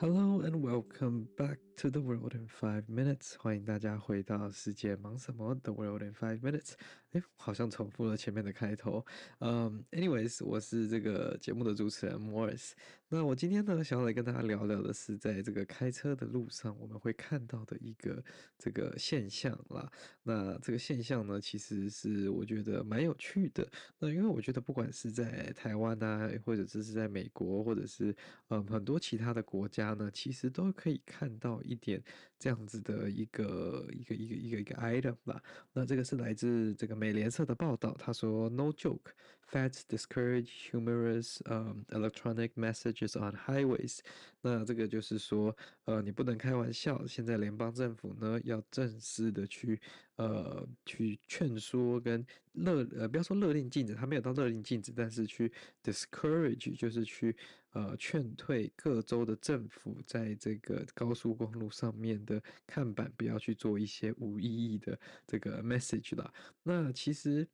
Hello and welcome back to the world in five minutes。欢迎大家回到世界忙什么？The world in five minutes。哎，好像重复了前面的开头。嗯，anyways，我是这个节目的主持人 Morris。那我今天呢，想要来跟大家聊聊的是，在这个开车的路上，我们会看到的一个这个现象啦。那这个现象呢，其实是我觉得蛮有趣的。那因为我觉得，不管是在台湾啊，或者是在美国，或者是嗯很多其他的国家。呢，其实都可以看到一点这样子的一个一个一个一个一个 item 吧。那这个是来自这个美联社的报道，他说：“No joke, Fats discourage humorous um electronic messages on highways。”那这个就是说，呃，你不能开玩笑。现在联邦政府呢，要正式的去呃去劝说跟勒呃不要说勒令禁止，他没有到勒令禁止，但是去 discourage 就是去呃劝退各州的政府。在这个高速公路上面的看板，不要去做一些无意义的这个 message 啦。那其实。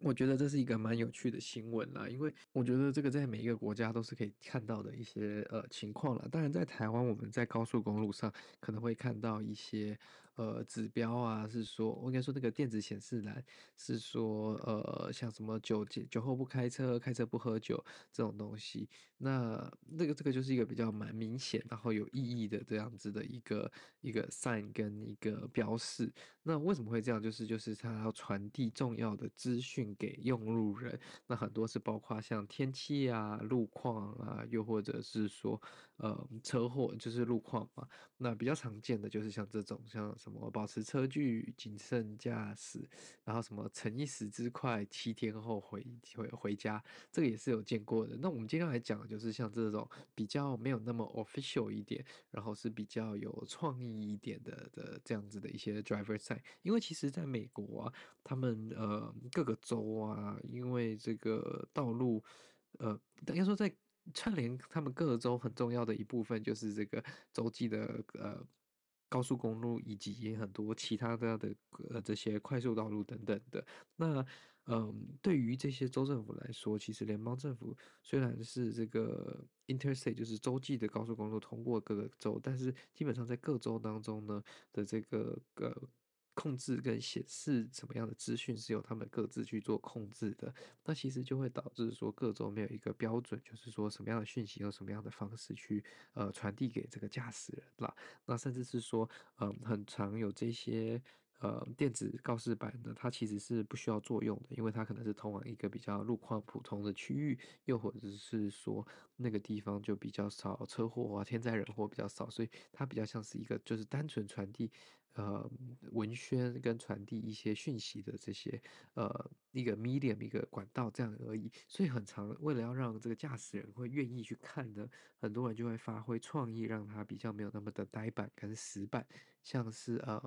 我觉得这是一个蛮有趣的新闻啦，因为我觉得这个在每一个国家都是可以看到的一些呃情况了。当然，在台湾我们在高速公路上可能会看到一些呃指标啊，是说我应该说那个电子显示栏是说呃像什么酒酒后不开车、开车不喝酒这种东西。那这个这个就是一个比较蛮明显然后有意义的这样子的一个一个 sign 跟一个标示。那为什么会这样？就是就是它要传递重要的资讯。给用路人，那很多是包括像天气啊、路况啊，又或者是说呃车祸，就是路况嘛。那比较常见的就是像这种，像什么保持车距、谨慎驾驶，然后什么逞一时之快，七天后回回回家，这个也是有见过的。那我们今天来讲的就是像这种比较没有那么 official 一点，然后是比较有创意一点的的这样子的一些 driver sign。因为其实在美国啊，他们呃各个州。州啊，因为这个道路，呃，等于说在串联他们各州很重要的一部分，就是这个州际的呃高速公路以及很多其他的的呃这些快速道路等等的。那嗯、对于这些州政府来说，其实联邦政府虽然是这个 interstate 就是州际的高速公路通过各个州，但是基本上在各州当中呢的这个呃。控制跟显示什么样的资讯是由他们各自去做控制的，那其实就会导致说各州没有一个标准，就是说什么样的讯息用什么样的方式去呃传递给这个驾驶人啦。那甚至是说，嗯、很常有这些呃电子告示板呢，它其实是不需要作用的，因为它可能是通往一个比较路况普通的区域，又或者是说那个地方就比较少车祸啊，天灾人祸比较少，所以它比较像是一个就是单纯传递。呃，文宣跟传递一些讯息的这些呃一个 medium 一个管道这样而已，所以很长为了要让这个驾驶人会愿意去看呢，很多人就会发挥创意，让他比较没有那么的呆板跟死板，像是呃，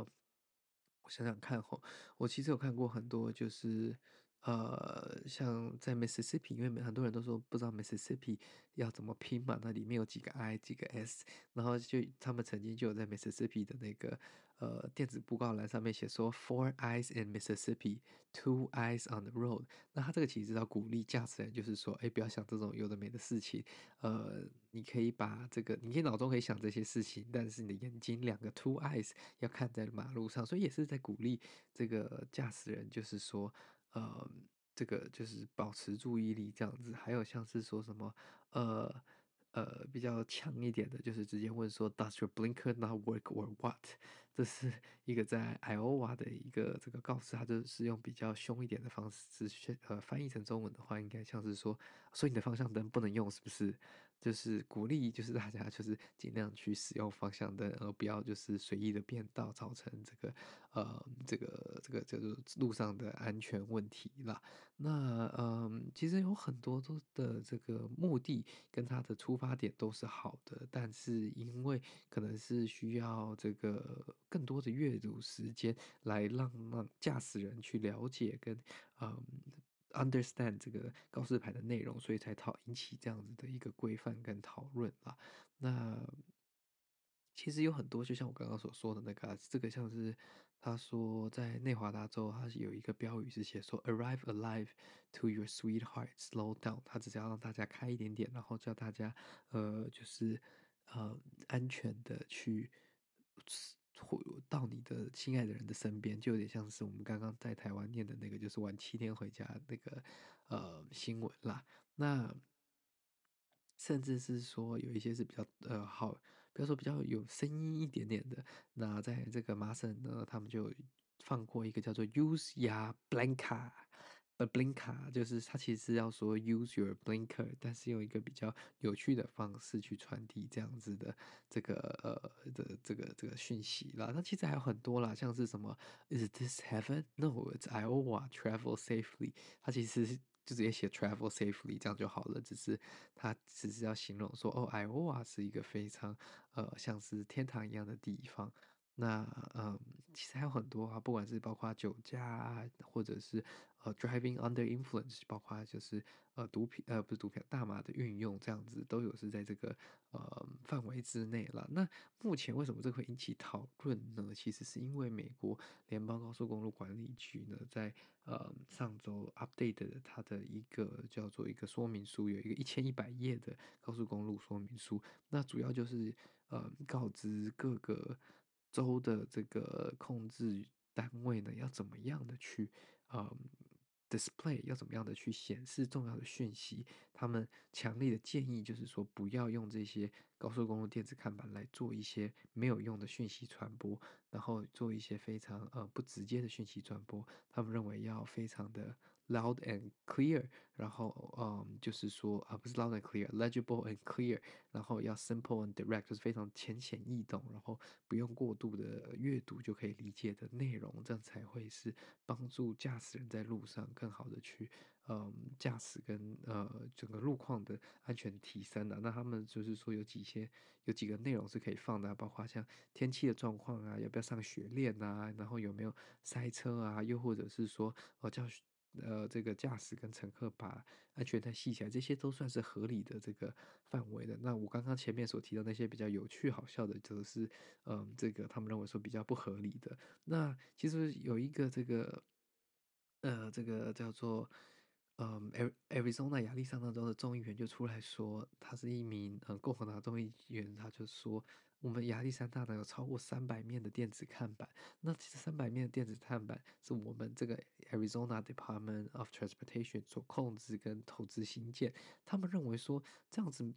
我想想看吼，我其实有看过很多就是。呃，像在 Mississippi，因为很多人都说不知道 Mississippi 要怎么拼嘛，那里面有几个 I 几个 S，然后就他们曾经就有在 Mississippi 的那个呃电子布告栏上面写说 Four eyes in Mississippi，Two eyes on the road。那他这个其实是要鼓励驾驶人，就是说，哎，不要想这种有的没的事情，呃，你可以把这个，你可以脑中可以想这些事情，但是你的眼睛两个 Two eyes 要看在马路上，所以也是在鼓励这个驾驶人，就是说。呃，这个就是保持注意力这样子，还有像是说什么，呃呃，比较强一点的，就是直接问说，Does your blinker not work or what？这是一个在 Iowa 的一个这个告示，它就是用比较凶一点的方式是呃翻译成中文的话，应该像是说，所以你的方向灯不能用，是不是？就是鼓励，就是大家就是尽量去使用方向灯，而不要就是随意的变道，造成这个呃这个这个这个路上的安全问题啦。那嗯，其实有很多都的这个目的跟它的出发点都是好的，但是因为可能是需要这个更多的阅读时间来让让驾驶人去了解跟嗯。Understand 这个告示牌的内容，所以才讨引起这样子的一个规范跟讨论啦。那其实有很多，就像我刚刚所说的那个，这个像是他说在内华达州，他是有一个标语是写说 “Arrive alive to your sweetheart, slow down”，他只是要让大家开一点点，然后叫大家呃，就是呃安全的去回到你的心爱的人的身边，就有点像是我们刚刚在台湾念的那个，就是晚七天回家那个呃新闻啦。那甚至是说有一些是比较呃好，比如说比较有声音一点点的。那在这个麻省呢，他们就放过一个叫做 Use Ya Blanca。呃，blinker 就是它其实要说 use your blinker，但是用一个比较有趣的方式去传递这样子的这个呃的这个这个讯息啦。那其实还有很多啦，像是什么 Is this heaven? No, it's Iowa. Travel safely。它其实就直接写 travel safely 这样就好了，只是它只是要形容说哦，Iowa 是一个非常呃像是天堂一样的地方。那嗯，其实还有很多啊，不管是包括酒驾啊，或者是呃 driving under influence，包括就是呃毒品呃不是毒品大麻的运用这样子，都有是在这个呃范围之内了。那目前为什么这会引起讨论呢？其实是因为美国联邦高速公路管理局呢，在呃上周 update 的它的一个叫做一个说明书，有一个一千一百页的高速公路说明书，那主要就是呃告知各个。州的这个控制单位呢，要怎么样的去呃 display，要怎么样的去显示重要的讯息？他们强烈的建议就是说，不要用这些高速公路电子看板来做一些没有用的讯息传播，然后做一些非常呃不直接的讯息传播。他们认为要非常的 loud and clear，然后嗯，就是说啊，不是 loud and clear，legible and clear，然后要 simple and direct，就是非常浅显易懂，然后不用过度的阅读就可以理解的内容，这样才会是帮助驾驶人在路上更好的去嗯驾驶跟呃整个路况的安全提升的啊。那他们就是说有几些有几个内容是可以放的，包括像天气的状况啊，要不要上雪链啊，然后有没有塞车啊，又或者是说呃叫。呃，这个驾驶跟乘客把安全带系起来，这些都算是合理的这个范围的。那我刚刚前面所提到那些比较有趣好笑的，则是嗯、这个他们认为说比较不合理的。那其实有一个这个呃，这个叫做嗯，Arizona 亚利桑那州的众议员就出来说，他是一名嗯共和党众议员，他就说。我们亚历山大呢，有超过三百面的电子看板，那其实三百面的电子看板是我们这个 Arizona Department of Transportation 所控制跟投资新建，他们认为说这样子。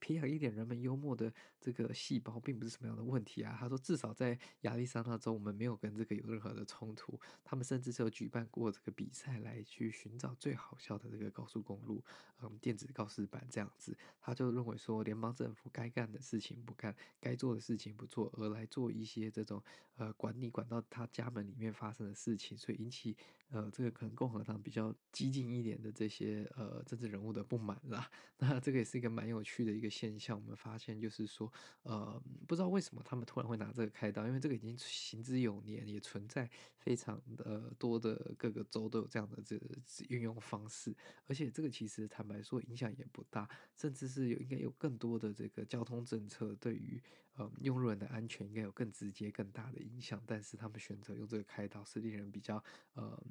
培养一点人们幽默的这个细胞，并不是什么样的问题啊。他说，至少在亚利桑那州，我们没有跟这个有任何的冲突。他们甚至是有举办过这个比赛，来去寻找最好笑的这个高速公路，嗯，电子告示板这样子。他就认为说，联邦政府该干的事情不干，该做的事情不做，而来做一些这种呃管理管到他家门里面发生的事情，所以引起呃这个可能共和党比较激进一点的这些呃政治人物的不满啦。那这个也是一个蛮有趣趣的一个现象，我们发现就是说，呃，不知道为什么他们突然会拿这个开刀，因为这个已经行之有年，也存在非常的多的各个州都有这样的这个运用方式，而且这个其实坦白说影响也不大，甚至是有应该有更多的这个交通政策对于呃用路人的安全应该有更直接更大的影响，但是他们选择用这个开刀是令人比较呃。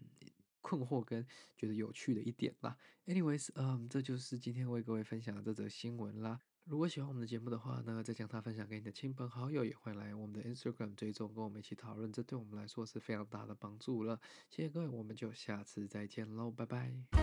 困惑跟觉得有趣的一点啦。Anyways，嗯，这就是今天为各位分享的这则新闻啦。如果喜欢我们的节目的话呢，再将它分享给你的亲朋好友，也欢迎来我们的 Instagram 追踪，跟我们一起讨论，这对我们来说是非常大的帮助了。谢谢各位，我们就下次再见喽，拜拜。